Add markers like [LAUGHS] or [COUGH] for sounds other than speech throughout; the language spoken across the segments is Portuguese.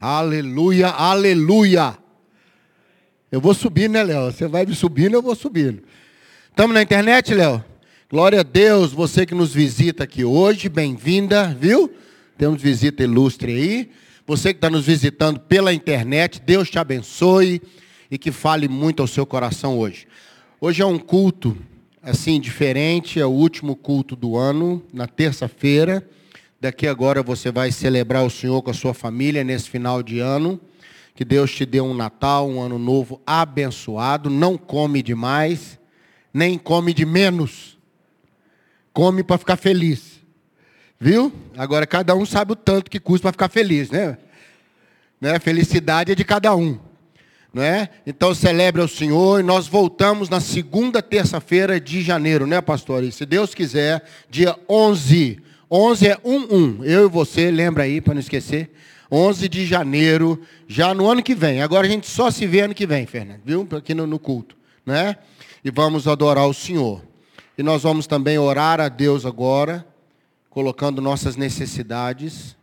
Aleluia, aleluia. Eu vou subir, né, Léo? Você vai me subindo, eu vou subindo. Estamos na internet, Léo? Glória a Deus, você que nos visita aqui hoje, bem-vinda, viu? Temos visita ilustre aí. Você que está nos visitando pela internet, Deus te abençoe e que fale muito ao seu coração hoje. Hoje é um culto, assim, diferente, é o último culto do ano, na terça-feira. Daqui agora você vai celebrar o Senhor com a sua família nesse final de ano. Que Deus te dê um Natal, um ano novo abençoado. Não come demais, nem come de menos. Come para ficar feliz. Viu? Agora cada um sabe o tanto que custa para ficar feliz, né? né? Felicidade é de cada um. Não é? Então celebre o Senhor e nós voltamos na segunda terça-feira de janeiro, né, pastor? E se Deus quiser, dia 11 11 é 1-1. Eu e você, lembra aí, para não esquecer. 11 de janeiro, já no ano que vem. Agora a gente só se vê ano que vem, Fernando, viu? Aqui no, no culto, né? E vamos adorar o Senhor. E nós vamos também orar a Deus agora, colocando nossas necessidades,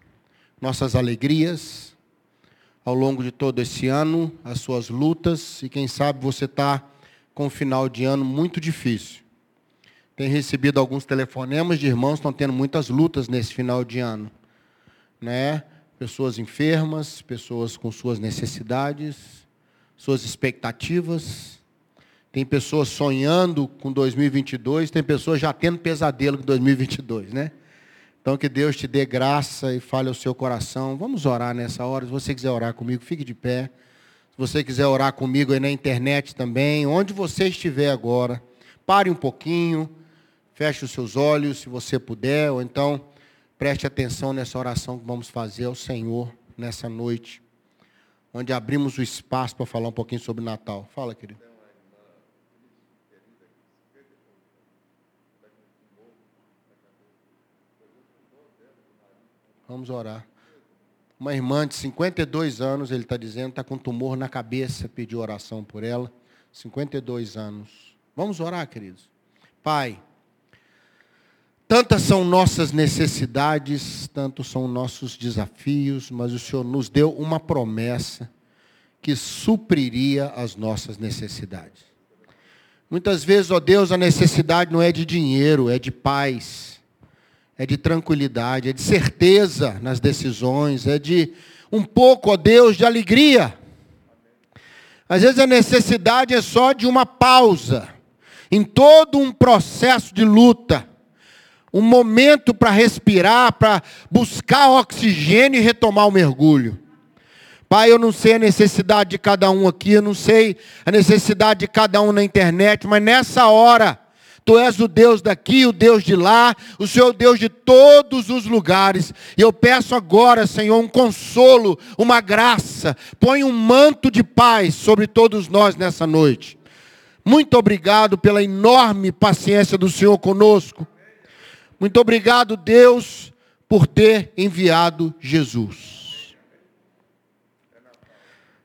nossas alegrias, ao longo de todo esse ano, as suas lutas, e quem sabe você está com um final de ano muito difícil. Tem recebido alguns telefonemas de irmãos que estão tendo muitas lutas nesse final de ano. Né? Pessoas enfermas, pessoas com suas necessidades, suas expectativas. Tem pessoas sonhando com 2022, tem pessoas já tendo pesadelo com 2022, né? Então que Deus te dê graça e fale ao seu coração. Vamos orar nessa hora. Se você quiser orar comigo, fique de pé. Se você quiser orar comigo aí na internet também, onde você estiver agora, pare um pouquinho Feche os seus olhos, se você puder, ou então preste atenção nessa oração que vamos fazer ao Senhor nessa noite, onde abrimos o espaço para falar um pouquinho sobre Natal. Fala, querido. Vamos orar. Uma irmã de 52 anos, ele está dizendo, está com tumor na cabeça, pediu oração por ela. 52 anos. Vamos orar, queridos. Pai, Tantas são nossas necessidades, tantos são nossos desafios, mas o Senhor nos deu uma promessa que supriria as nossas necessidades. Muitas vezes, ó Deus, a necessidade não é de dinheiro, é de paz, é de tranquilidade, é de certeza nas decisões, é de um pouco, ó Deus, de alegria. Às vezes a necessidade é só de uma pausa em todo um processo de luta um momento para respirar, para buscar oxigênio e retomar o mergulho. Pai, eu não sei a necessidade de cada um aqui, eu não sei a necessidade de cada um na internet, mas nessa hora, Tu és o Deus daqui, o Deus de lá, o Senhor é o Deus de todos os lugares. E eu peço agora, Senhor, um consolo, uma graça. Põe um manto de paz sobre todos nós nessa noite. Muito obrigado pela enorme paciência do Senhor conosco. Muito obrigado, Deus, por ter enviado Jesus.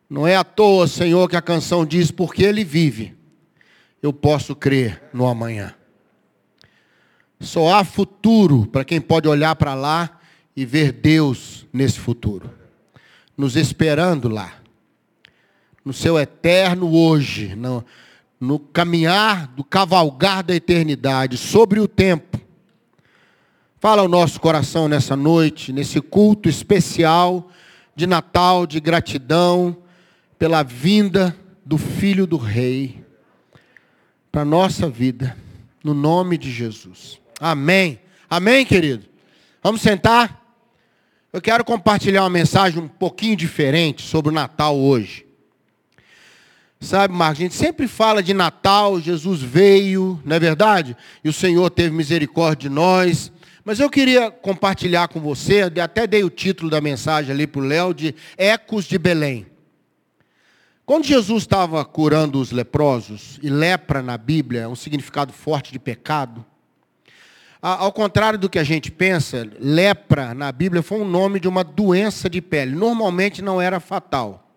Não é à toa, Senhor, que a canção diz: porque Ele vive, eu posso crer no amanhã. Só há futuro para quem pode olhar para lá e ver Deus nesse futuro, nos esperando lá, no seu eterno hoje, no, no caminhar do cavalgar da eternidade, sobre o tempo Fala ao nosso coração nessa noite, nesse culto especial de Natal, de gratidão pela vinda do Filho do Rei para a nossa vida, no nome de Jesus. Amém. Amém, querido? Vamos sentar? Eu quero compartilhar uma mensagem um pouquinho diferente sobre o Natal hoje. Sabe, Marcos, a gente sempre fala de Natal, Jesus veio, não é verdade? E o Senhor teve misericórdia de nós. Mas eu queria compartilhar com você, até dei o título da mensagem ali para o Léo, de Ecos de Belém. Quando Jesus estava curando os leprosos, e lepra na Bíblia é um significado forte de pecado, ao contrário do que a gente pensa, lepra na Bíblia foi um nome de uma doença de pele. Normalmente não era fatal.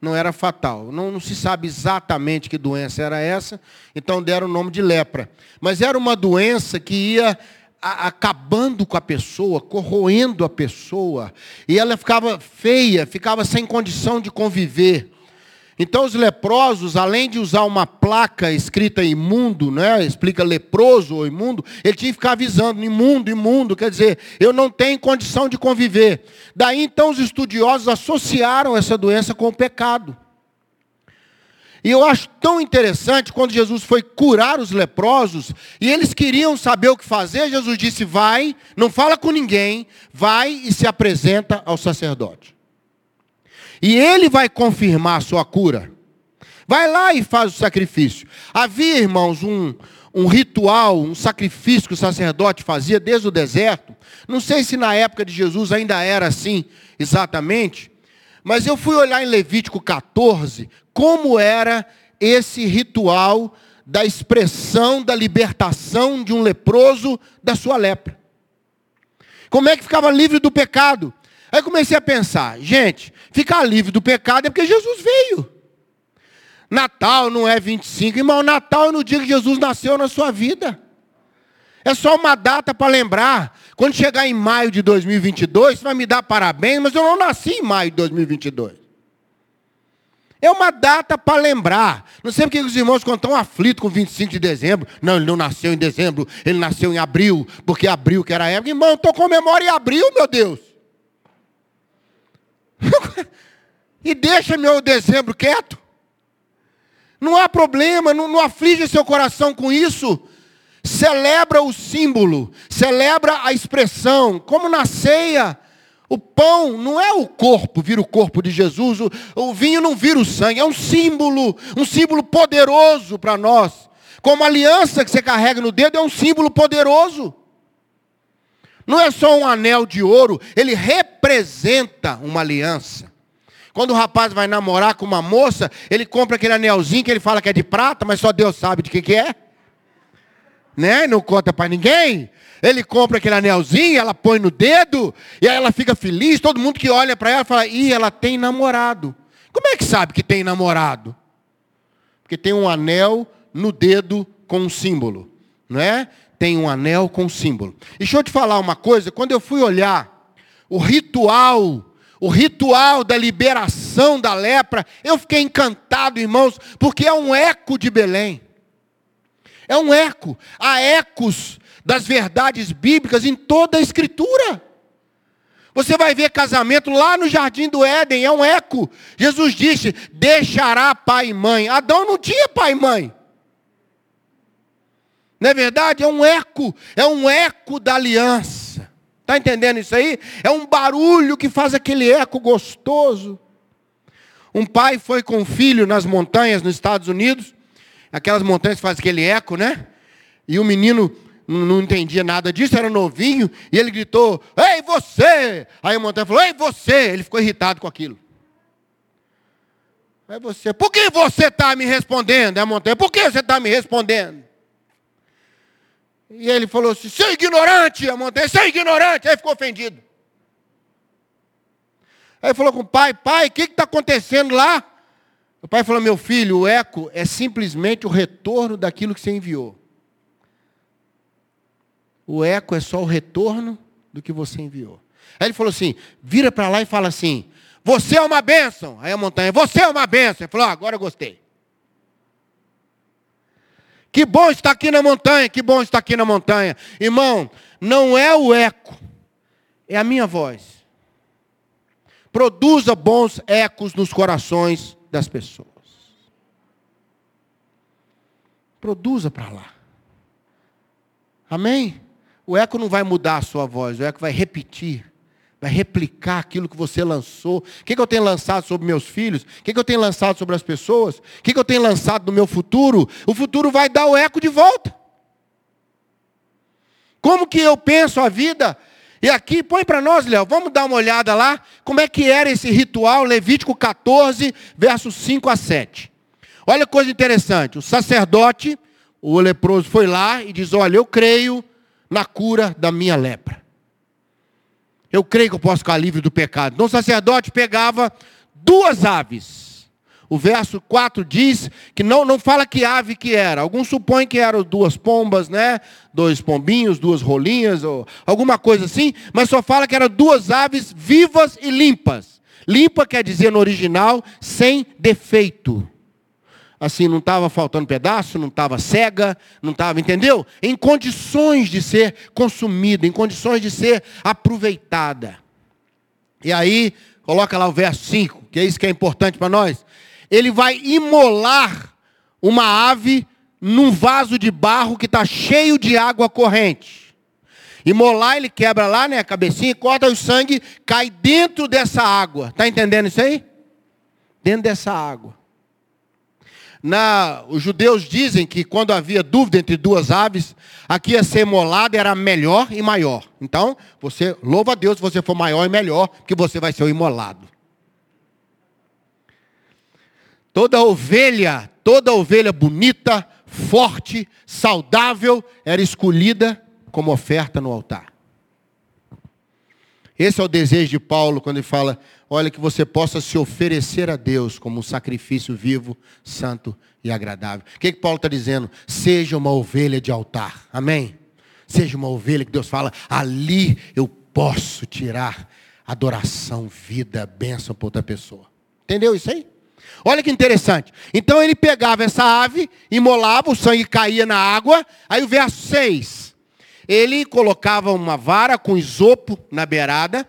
Não era fatal. Não, não, se sabe exatamente que doença era essa, então deram o nome de lepra. Mas era uma doença que ia acabando com a pessoa, corroendo a pessoa, e ela ficava feia, ficava sem condição de conviver. Então os leprosos, além de usar uma placa escrita imundo, né, explica leproso ou imundo, ele tinha que ficar avisando, imundo, imundo, quer dizer, eu não tenho condição de conviver. Daí então os estudiosos associaram essa doença com o pecado. E eu acho tão interessante quando Jesus foi curar os leprosos, e eles queriam saber o que fazer, Jesus disse: vai, não fala com ninguém, vai e se apresenta ao sacerdote. E ele vai confirmar a sua cura. Vai lá e faz o sacrifício. Havia, irmãos, um, um ritual, um sacrifício que o sacerdote fazia desde o deserto. Não sei se na época de Jesus ainda era assim exatamente, mas eu fui olhar em Levítico 14 como era esse ritual da expressão da libertação de um leproso da sua lepra. Como é que ficava livre do pecado? Aí comecei a pensar, gente, ficar livre do pecado é porque Jesus veio. Natal não é 25, irmão, Natal é no dia que Jesus nasceu na sua vida. É só uma data para lembrar. Quando chegar em maio de 2022, você vai me dar parabéns, mas eu não nasci em maio de 2022. É uma data para lembrar. Não sei porque os irmãos ficam tão aflitos com 25 de dezembro. Não, ele não nasceu em dezembro, ele nasceu em abril, porque abril que era a época. Irmão, estou comemorando em abril, meu Deus. [LAUGHS] e deixa meu dezembro quieto. Não há problema, não, não aflige seu coração com isso. Celebra o símbolo, celebra a expressão, como na ceia. O pão não é o corpo, vira o corpo de Jesus, o, o vinho não vira o sangue, é um símbolo, um símbolo poderoso para nós. Como a aliança que você carrega no dedo é um símbolo poderoso. Não é só um anel de ouro, ele representa uma aliança. Quando o rapaz vai namorar com uma moça, ele compra aquele anelzinho que ele fala que é de prata, mas só Deus sabe de que, que é. Né? Não conta para ninguém. Ele compra aquele anelzinho, ela põe no dedo, e aí ela fica feliz. Todo mundo que olha para ela fala: ih, ela tem namorado. Como é que sabe que tem namorado? Porque tem um anel no dedo com um símbolo, não é? tem um anel com símbolo. E deixa eu te falar uma coisa, quando eu fui olhar o ritual, o ritual da liberação da lepra, eu fiquei encantado, irmãos, porque é um eco de Belém. É um eco. Há ecos das verdades bíblicas em toda a Escritura. Você vai ver casamento lá no jardim do Éden, é um eco. Jesus disse: deixará pai e mãe. Adão não tinha pai e mãe. Não é verdade? É um eco, é um eco da aliança. Está entendendo isso aí? É um barulho que faz aquele eco gostoso. Um pai foi com o filho nas montanhas nos Estados Unidos, aquelas montanhas que fazem aquele eco, né? E o menino não entendia nada disso, era novinho, e ele gritou: Ei, você! Aí a montanha falou: Ei, você! Ele ficou irritado com aquilo. Aí você, por que você está me respondendo? A montanha, por que você está me respondendo? E ele falou assim: seu ignorante, a montanha, seu ignorante. Aí ficou ofendido. Aí falou com o pai: pai, o que está acontecendo lá? O pai falou: meu filho, o eco é simplesmente o retorno daquilo que você enviou. O eco é só o retorno do que você enviou. Aí ele falou assim: vira para lá e fala assim: você é uma bênção. Aí a montanha: você é uma bênção. Ele falou: ah, agora eu gostei. Que bom estar aqui na montanha, que bom estar aqui na montanha. Irmão, não é o eco, é a minha voz. Produza bons ecos nos corações das pessoas. Produza para lá. Amém? O eco não vai mudar a sua voz, o eco vai repetir vai replicar aquilo que você lançou. O que, que eu tenho lançado sobre meus filhos? O que, que eu tenho lançado sobre as pessoas? O que, que eu tenho lançado no meu futuro? O futuro vai dar o eco de volta. Como que eu penso a vida? E aqui, põe para nós, Léo, vamos dar uma olhada lá, como é que era esse ritual, Levítico 14, versos 5 a 7. Olha que coisa interessante, o sacerdote, o leproso foi lá e diz, olha, eu creio na cura da minha lepra. Eu creio que eu posso ficar livre do pecado. Então o sacerdote pegava duas aves, O verso 4 diz que não, não fala que ave que era. Alguns supõem que eram duas pombas, né? Dois pombinhos, duas rolinhas, ou alguma coisa assim, mas só fala que eram duas aves vivas e limpas. Limpa quer dizer no original sem defeito. Assim, não estava faltando pedaço, não estava cega, não estava, entendeu? Em condições de ser consumida, em condições de ser aproveitada. E aí, coloca lá o verso 5, que é isso que é importante para nós ele vai imolar uma ave num vaso de barro que está cheio de água corrente. Imolar, ele quebra lá, né, a cabecinha, corta o sangue, cai dentro dessa água. Está entendendo isso aí? Dentro dessa água. Na, os judeus dizem que quando havia dúvida entre duas aves, aqui ia ser imolada era melhor e maior. Então, você louva a Deus se você for maior e melhor, que você vai ser o imolado. Toda ovelha, toda ovelha bonita, forte, saudável, era escolhida como oferta no altar. Esse é o desejo de Paulo quando ele fala: olha, que você possa se oferecer a Deus como um sacrifício vivo, santo e agradável. O que, que Paulo está dizendo? Seja uma ovelha de altar. Amém? Seja uma ovelha que Deus fala: ali eu posso tirar adoração, vida, bênção para outra pessoa. Entendeu isso aí? Olha que interessante. Então ele pegava essa ave, imolava, o sangue caía na água. Aí o verso 6. Ele colocava uma vara com isopo na beirada,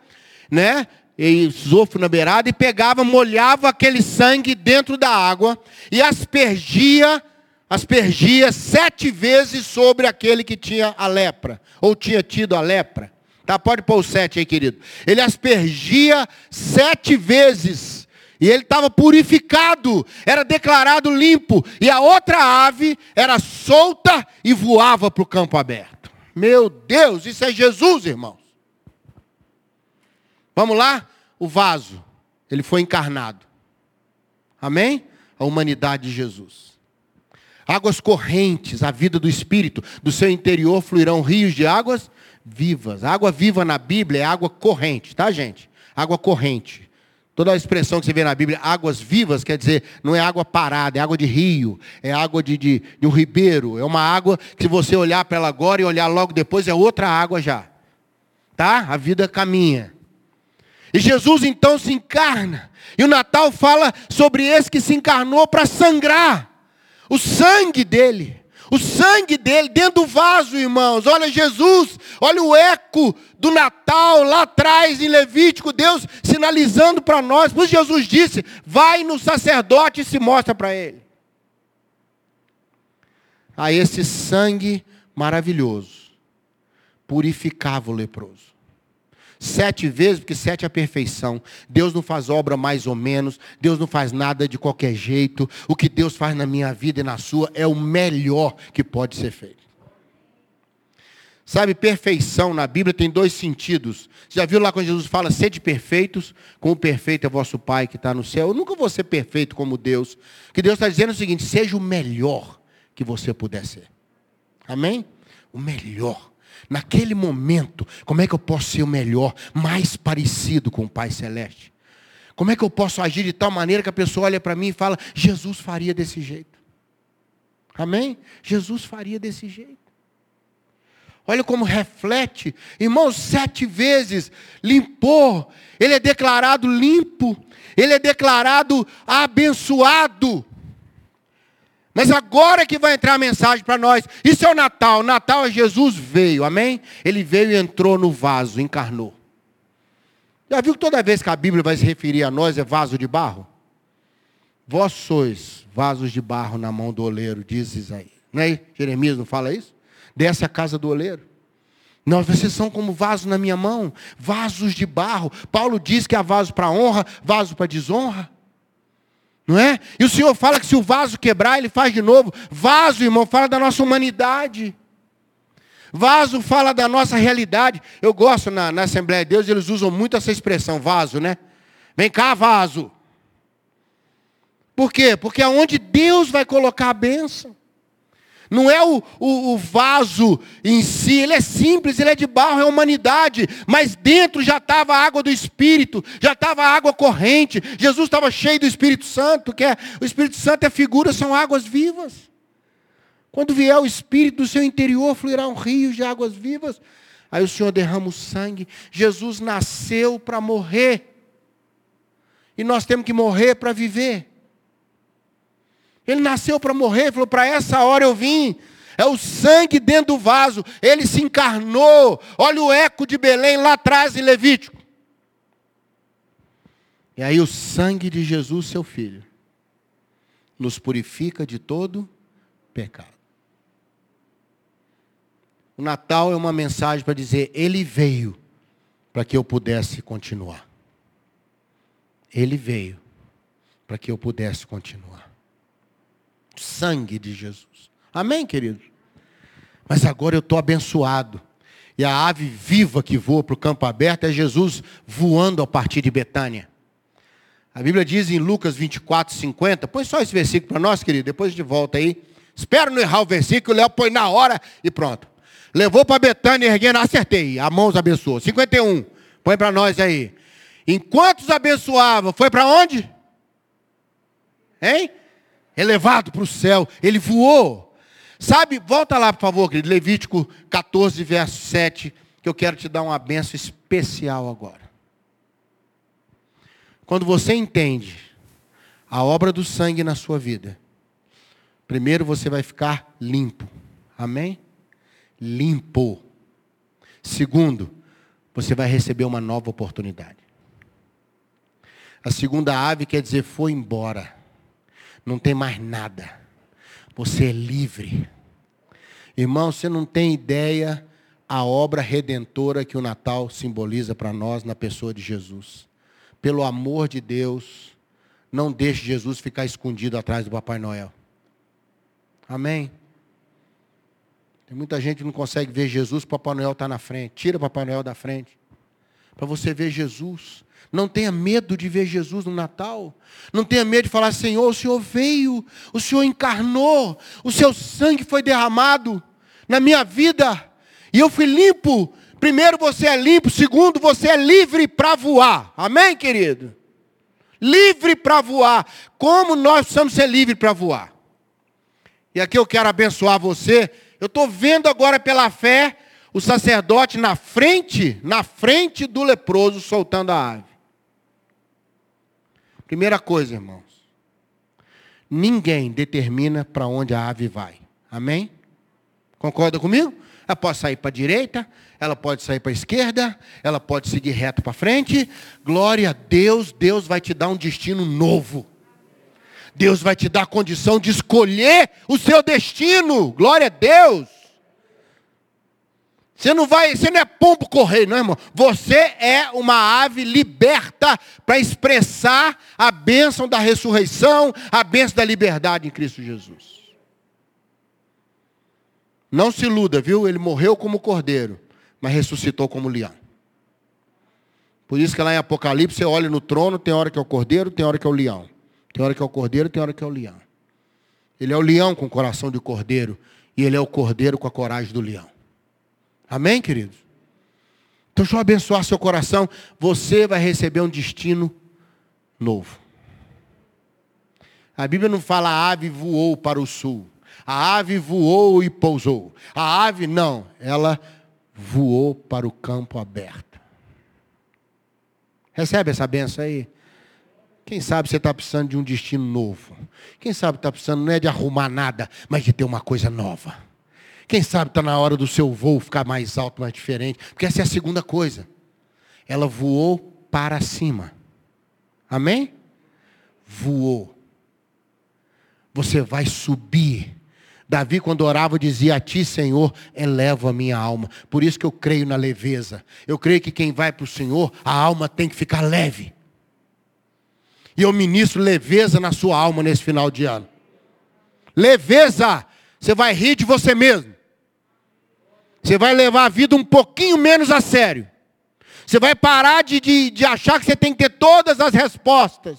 né? E isopo na beirada e pegava, molhava aquele sangue dentro da água e aspergia, aspergia sete vezes sobre aquele que tinha a lepra ou tinha tido a lepra. Tá? Pode pôr o sete aí, querido. Ele aspergia sete vezes e ele estava purificado, era declarado limpo. E a outra ave era solta e voava para o campo aberto. Meu Deus, isso é Jesus, irmãos. Vamos lá? O vaso, ele foi encarnado. Amém? A humanidade de Jesus. Águas correntes, a vida do Espírito, do seu interior fluirão rios de águas vivas. Água viva na Bíblia é água corrente, tá, gente? Água corrente. Toda a expressão que você vê na Bíblia, águas vivas, quer dizer, não é água parada, é água de rio, é água de, de, de um ribeiro, é uma água que você olhar para ela agora e olhar logo depois, é outra água já. Tá? A vida caminha. E Jesus então se encarna. E o Natal fala sobre esse que se encarnou para sangrar. O sangue dele. O sangue dele dentro do vaso, irmãos. Olha Jesus, olha o eco do Natal lá atrás em Levítico, Deus sinalizando para nós. Por isso Jesus disse: vai no sacerdote e se mostra para ele. A esse sangue maravilhoso purificava o leproso. Sete vezes, porque sete é a perfeição. Deus não faz obra mais ou menos. Deus não faz nada de qualquer jeito. O que Deus faz na minha vida e na sua é o melhor que pode ser feito. Sabe, perfeição na Bíblia tem dois sentidos. Você já viu lá quando Jesus fala, sede perfeitos, como perfeito é vosso Pai que está no céu. Eu nunca vou ser perfeito como Deus. Que Deus está dizendo é o seguinte, seja o melhor que você puder ser. Amém? O melhor naquele momento, como é que eu posso ser o melhor, mais parecido com o Pai Celeste? Como é que eu posso agir de tal maneira que a pessoa olha para mim e fala, Jesus faria desse jeito? Amém? Jesus faria desse jeito. Olha como reflete, irmãos, sete vezes limpou, ele é declarado limpo, ele é declarado abençoado. Mas agora que vai entrar a mensagem para nós. Isso é o Natal. O Natal é Jesus veio, amém? Ele veio e entrou no vaso, encarnou. Já viu que toda vez que a Bíblia vai se referir a nós é vaso de barro? Vós sois vasos de barro na mão do oleiro, diz Isaías. Não é? Jeremias não fala isso? Desce a casa do oleiro. Nós, vocês são como vasos na minha mão, vasos de barro. Paulo diz que há vaso para honra, vaso para desonra. Não é? E o Senhor fala que se o vaso quebrar, ele faz de novo. Vaso, irmão, fala da nossa humanidade. Vaso fala da nossa realidade. Eu gosto na, na Assembleia de Deus, eles usam muito essa expressão, vaso, né? Vem cá, vaso. Por quê? Porque é onde Deus vai colocar a bênção. Não é o, o, o, vaso em si, ele é simples, ele é de barro, é humanidade. Mas dentro já estava a água do Espírito, já estava a água corrente. Jesus estava cheio do Espírito Santo, que é, o Espírito Santo é figura, são águas vivas. Quando vier o Espírito do seu interior, fluirá um rio de águas vivas. Aí o Senhor derrama o sangue. Jesus nasceu para morrer. E nós temos que morrer para viver. Ele nasceu para morrer, falou: para essa hora eu vim. É o sangue dentro do vaso. Ele se encarnou. Olha o eco de Belém lá atrás em Levítico. E aí o sangue de Jesus, seu filho, nos purifica de todo pecado. O Natal é uma mensagem para dizer: Ele veio para que eu pudesse continuar. Ele veio para que eu pudesse continuar. Sangue de Jesus. Amém, queridos? Mas agora eu estou abençoado. E a ave viva que voa para o campo aberto é Jesus voando a partir de Betânia. A Bíblia diz em Lucas 24, 50. Põe só esse versículo para nós, querido. Depois gente volta aí. Espero não errar o versículo. O Léo põe na hora e pronto. Levou para Betânia erguendo, acertei. A mão os abençoou. 51. Põe para nós aí. Enquanto os abençoava, foi para onde? Hein? Elevado para o céu. Ele voou. Sabe, volta lá, por favor, querido. Levítico 14, verso 7, que eu quero te dar uma benção especial agora. Quando você entende a obra do sangue na sua vida, primeiro você vai ficar limpo. Amém? limpo. Segundo, você vai receber uma nova oportunidade. A segunda ave quer dizer foi embora. Não tem mais nada. Você é livre. Irmão, você não tem ideia a obra redentora que o Natal simboliza para nós na pessoa de Jesus. Pelo amor de Deus, não deixe Jesus ficar escondido atrás do Papai Noel. Amém? Tem muita gente que não consegue ver Jesus, Papai Noel está na frente. Tira Papai Noel da frente. Para você ver Jesus. Não tenha medo de ver Jesus no Natal. Não tenha medo de falar, Senhor, o Senhor veio, o Senhor encarnou, o seu sangue foi derramado na minha vida. E eu fui limpo. Primeiro, você é limpo. Segundo, você é livre para voar. Amém, querido? Livre para voar. Como nós precisamos ser livres para voar? E aqui eu quero abençoar você eu estou vendo agora pela fé o sacerdote na frente, na frente do leproso, soltando a ave. Primeira coisa, irmãos. Ninguém determina para onde a ave vai. Amém? Concorda comigo? Ela pode sair para a direita, ela pode sair para a esquerda, ela pode seguir reto para frente. Glória a Deus, Deus vai te dar um destino novo. Deus vai te dar a condição de escolher o seu destino. Glória a Deus. Você não vai, você não é pombo correio, não, irmão. Você é uma ave liberta para expressar a bênção da ressurreição, a bênção da liberdade em Cristo Jesus. Não se iluda, viu? Ele morreu como cordeiro, mas ressuscitou como leão. Por isso que lá em Apocalipse você olha no trono, tem hora que é o cordeiro, tem hora que é o leão. Tem hora que é o cordeiro, tem hora que é o leão. Ele é o leão com o coração de cordeiro. E ele é o cordeiro com a coragem do leão. Amém, queridos? Então, deixa eu abençoar seu coração. Você vai receber um destino novo. A Bíblia não fala a ave voou para o sul. A ave voou e pousou. A ave não, ela voou para o campo aberto. Recebe essa benção aí? Quem sabe você está precisando de um destino novo. Quem sabe está precisando não é de arrumar nada, mas de ter uma coisa nova. Quem sabe está na hora do seu voo ficar mais alto, mais diferente. Porque essa é a segunda coisa. Ela voou para cima. Amém? Voou. Você vai subir. Davi, quando orava, dizia: A ti, Senhor, eleva a minha alma. Por isso que eu creio na leveza. Eu creio que quem vai para o Senhor, a alma tem que ficar leve. E eu ministro leveza na sua alma nesse final de ano. Leveza. Você vai rir de você mesmo. Você vai levar a vida um pouquinho menos a sério. Você vai parar de, de, de achar que você tem que ter todas as respostas.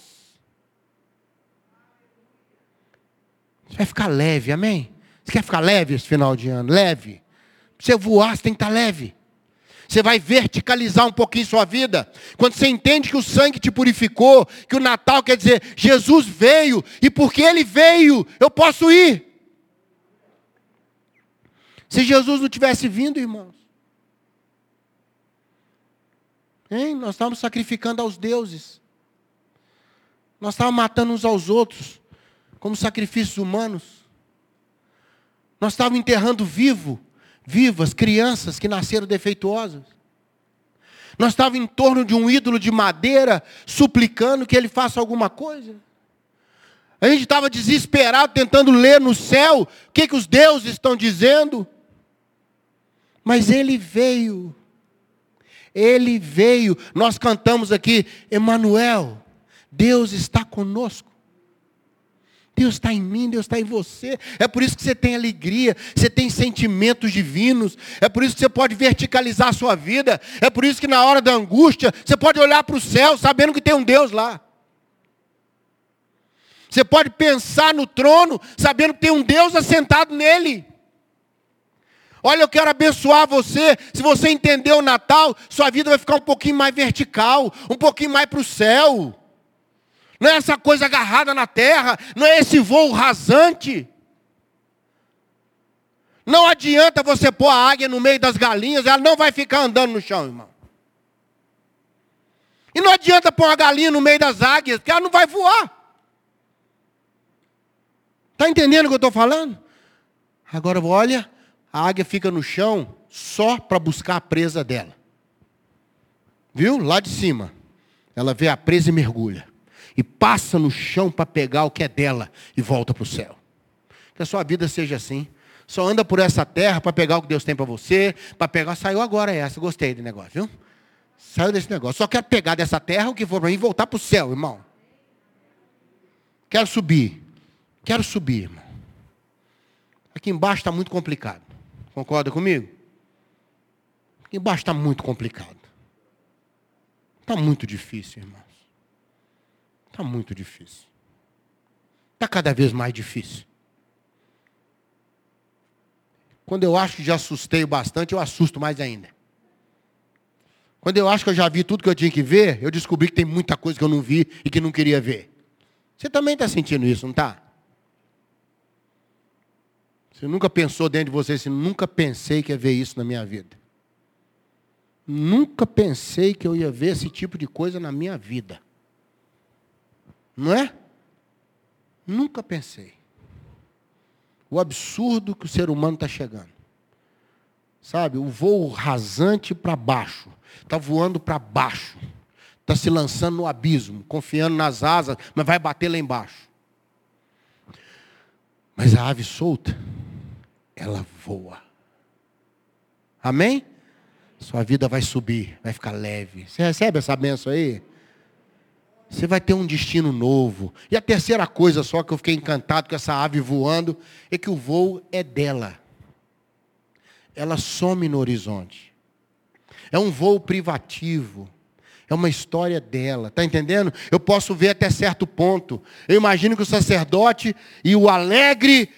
Você vai ficar leve, amém? Você quer ficar leve esse final de ano? Leve. Pra você voar, você tem que estar leve. Você vai verticalizar um pouquinho sua vida. Quando você entende que o sangue te purificou, que o Natal quer dizer, Jesus veio, e porque Ele veio, eu posso ir. Se Jesus não tivesse vindo, irmãos, hein? nós estávamos sacrificando aos deuses. Nós estávamos matando uns aos outros, como sacrifícios humanos. Nós estávamos enterrando vivo vivas, crianças que nasceram defeituosas. Nós estávamos em torno de um ídolo de madeira, suplicando que ele faça alguma coisa. A gente estava desesperado, tentando ler no céu o que, que os deuses estão dizendo. Mas ele veio. Ele veio. Nós cantamos aqui, Emanuel, Deus está conosco. Deus está em mim, Deus está em você. É por isso que você tem alegria, você tem sentimentos divinos. É por isso que você pode verticalizar a sua vida. É por isso que na hora da angústia, você pode olhar para o céu sabendo que tem um Deus lá. Você pode pensar no trono sabendo que tem um Deus assentado nele. Olha, eu quero abençoar você. Se você entender o Natal, sua vida vai ficar um pouquinho mais vertical, um pouquinho mais para o céu não é essa coisa agarrada na terra, não é esse voo rasante. Não adianta você pôr a águia no meio das galinhas, ela não vai ficar andando no chão, irmão. E não adianta pôr uma galinha no meio das águias, porque ela não vai voar. Está entendendo o que eu estou falando? Agora, olha, a águia fica no chão só para buscar a presa dela. Viu? Lá de cima. Ela vê a presa e mergulha e passa no chão para pegar o que é dela e volta para o céu. Que a sua vida seja assim. Só anda por essa terra para pegar o que Deus tem para você, para pegar. Saiu agora essa, gostei do negócio, viu? Saiu desse negócio. Só quero pegar dessa terra o que for para mim e voltar para o céu, irmão. Quero subir. Quero subir, irmão. Aqui embaixo está muito complicado. Concorda comigo? Embaixo está muito complicado. Está muito difícil, irmão. Está muito difícil. Está cada vez mais difícil. Quando eu acho que já assustei bastante, eu assusto mais ainda. Quando eu acho que eu já vi tudo que eu tinha que ver, eu descobri que tem muita coisa que eu não vi e que não queria ver. Você também está sentindo isso, não está? Você nunca pensou dentro de você assim, nunca pensei que ia ver isso na minha vida. Nunca pensei que eu ia ver esse tipo de coisa na minha vida. Não é? Nunca pensei. O absurdo que o ser humano está chegando. Sabe, o voo rasante para baixo. Está voando para baixo. Está se lançando no abismo, confiando nas asas, mas vai bater lá embaixo. Mas a ave solta, ela voa. Amém? Sua vida vai subir, vai ficar leve. Você recebe essa benção aí? Você vai ter um destino novo. E a terceira coisa só que eu fiquei encantado com essa ave voando é que o voo é dela. Ela some no horizonte. É um voo privativo. É uma história dela. Está entendendo? Eu posso ver até certo ponto. Eu imagino que o sacerdote e o alegre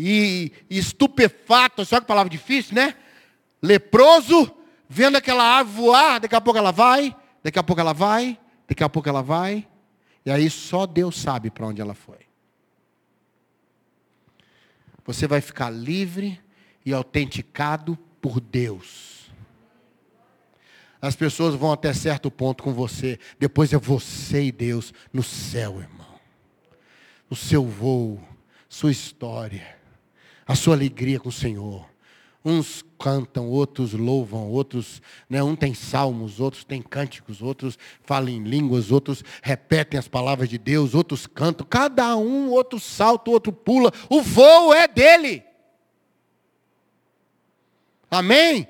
e estupefato, só que palavra difícil, né? Leproso, vendo aquela ave voar, daqui a pouco ela vai, daqui a pouco ela vai, Daqui a pouco ela vai, e aí só Deus sabe para onde ela foi. Você vai ficar livre e autenticado por Deus. As pessoas vão até certo ponto com você, depois é você e Deus no céu, irmão. O seu voo, sua história, a sua alegria com o Senhor. Uns cantam, outros louvam, outros, né, um tem salmos, outros tem cânticos, outros falam em línguas, outros repetem as palavras de Deus, outros cantam. Cada um, outro salta, outro pula. O voo é dele. Amém?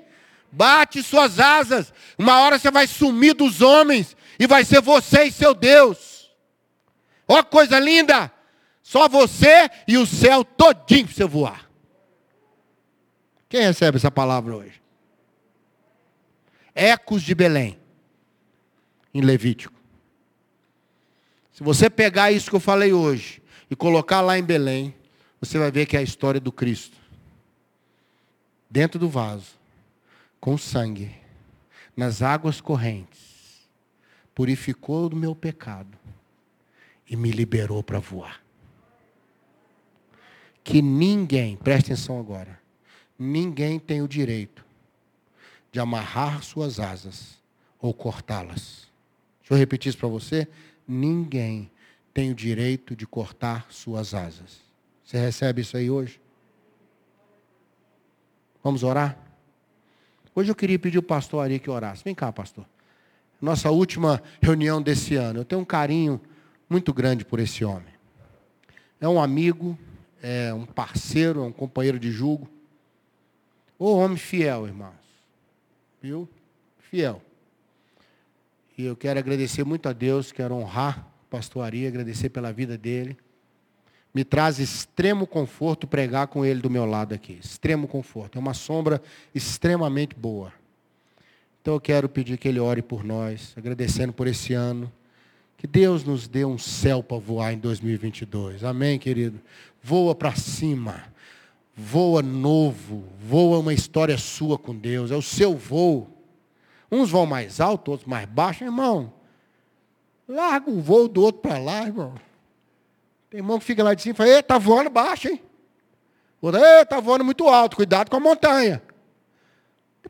Bate suas asas. Uma hora você vai sumir dos homens e vai ser você e seu Deus. Ó coisa linda! Só você e o céu todinho para você voar. Quem recebe essa palavra hoje? Ecos de Belém, em Levítico. Se você pegar isso que eu falei hoje e colocar lá em Belém, você vai ver que é a história do Cristo. dentro do vaso, com sangue, nas águas correntes, purificou do meu pecado e me liberou para voar. Que ninguém, preste atenção agora, ninguém tem o direito de amarrar suas asas ou cortá-las. Deixa eu repetir isso para você. Ninguém tem o direito de cortar suas asas. Você recebe isso aí hoje? Vamos orar? Hoje eu queria pedir o pastor Ari que orasse. Vem cá, pastor. Nossa última reunião desse ano. Eu tenho um carinho muito grande por esse homem. É um amigo, é um parceiro, é um companheiro de julgo. O homem fiel, irmãos. Viu? Fiel. E eu quero agradecer muito a Deus, quero honrar o pastor Ari, agradecer pela vida dele. Me traz extremo conforto pregar com ele do meu lado aqui. Extremo conforto. É uma sombra extremamente boa. Então eu quero pedir que ele ore por nós, agradecendo por esse ano. Que Deus nos dê um céu para voar em 2022. Amém, querido? Voa para cima. Voa novo. Voa uma história sua com Deus. É o seu voo. Uns vão mais alto, outros mais baixo. Irmão, larga o voo do outro para lá, irmão. Tem irmão que fica lá de cima e fala, está voando baixo, hein? Outro, está voando muito alto, cuidado com a montanha.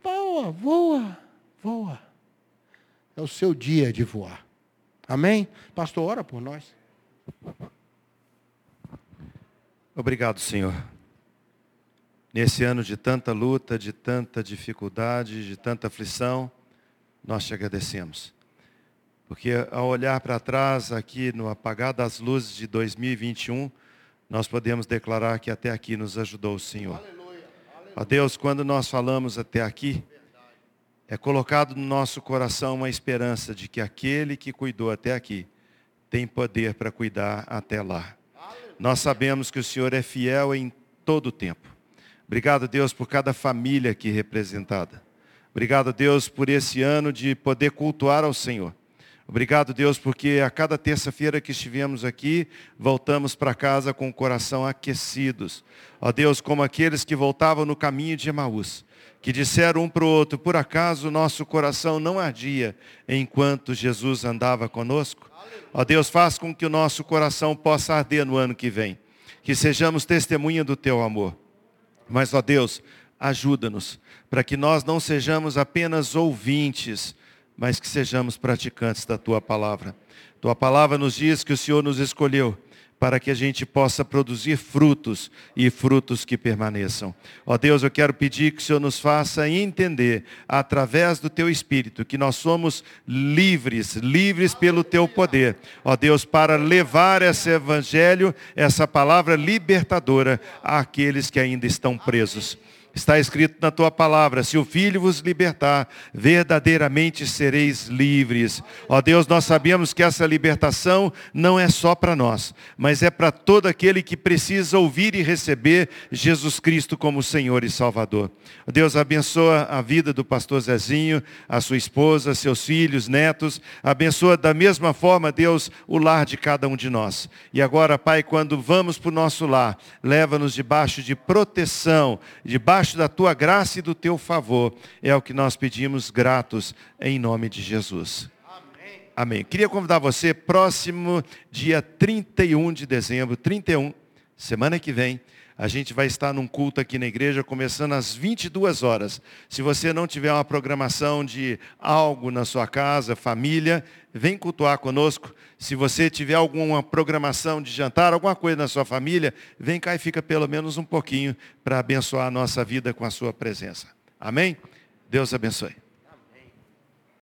Voa, voa, voa. É o seu dia de voar. Amém? Pastor, ora por nós. Obrigado, Senhor. Nesse ano de tanta luta, de tanta dificuldade, de tanta aflição, nós te agradecemos. Porque ao olhar para trás, aqui no apagar das luzes de 2021, nós podemos declarar que até aqui nos ajudou o Senhor. Aleluia, Ó Deus, quando nós falamos até aqui, é colocado no nosso coração uma esperança de que aquele que cuidou até aqui tem poder para cuidar até lá. Nós sabemos que o Senhor é fiel em todo o tempo. Obrigado, Deus, por cada família aqui representada. Obrigado, Deus, por esse ano de poder cultuar ao Senhor. Obrigado, Deus, porque a cada terça-feira que estivemos aqui, voltamos para casa com o coração aquecidos. Ó Deus, como aqueles que voltavam no caminho de Emaús que disseram um para o outro, por acaso nosso coração não ardia enquanto Jesus andava conosco? Ó Deus, faz com que o nosso coração possa arder no ano que vem, que sejamos testemunha do teu amor. Mas, ó Deus, ajuda-nos para que nós não sejamos apenas ouvintes, mas que sejamos praticantes da tua palavra. Tua palavra nos diz que o Senhor nos escolheu para que a gente possa produzir frutos e frutos que permaneçam. Ó Deus, eu quero pedir que o Senhor nos faça entender, através do Teu Espírito, que nós somos livres, livres pelo Teu poder. Ó Deus, para levar esse Evangelho, essa palavra libertadora àqueles que ainda estão presos. Está escrito na tua palavra: se o Filho vos libertar, verdadeiramente sereis livres. Ó Deus, nós sabemos que essa libertação não é só para nós, mas é para todo aquele que precisa ouvir e receber Jesus Cristo como Senhor e Salvador. Ó Deus, abençoa a vida do pastor Zezinho, a sua esposa, seus filhos, netos. Abençoa da mesma forma, Deus, o lar de cada um de nós. E agora, Pai, quando vamos para o nosso lar, leva-nos debaixo de proteção, debaixo debaixo da tua graça e do teu favor. É o que nós pedimos gratos em nome de Jesus. Amém. Amém. Queria convidar você, próximo dia 31 de dezembro, 31, semana que vem, a gente vai estar num culto aqui na igreja, começando às 22 horas. Se você não tiver uma programação de algo na sua casa, família, vem cultuar conosco. Se você tiver alguma programação de jantar, alguma coisa na sua família, vem cá e fica pelo menos um pouquinho para abençoar a nossa vida com a sua presença. Amém? Deus abençoe.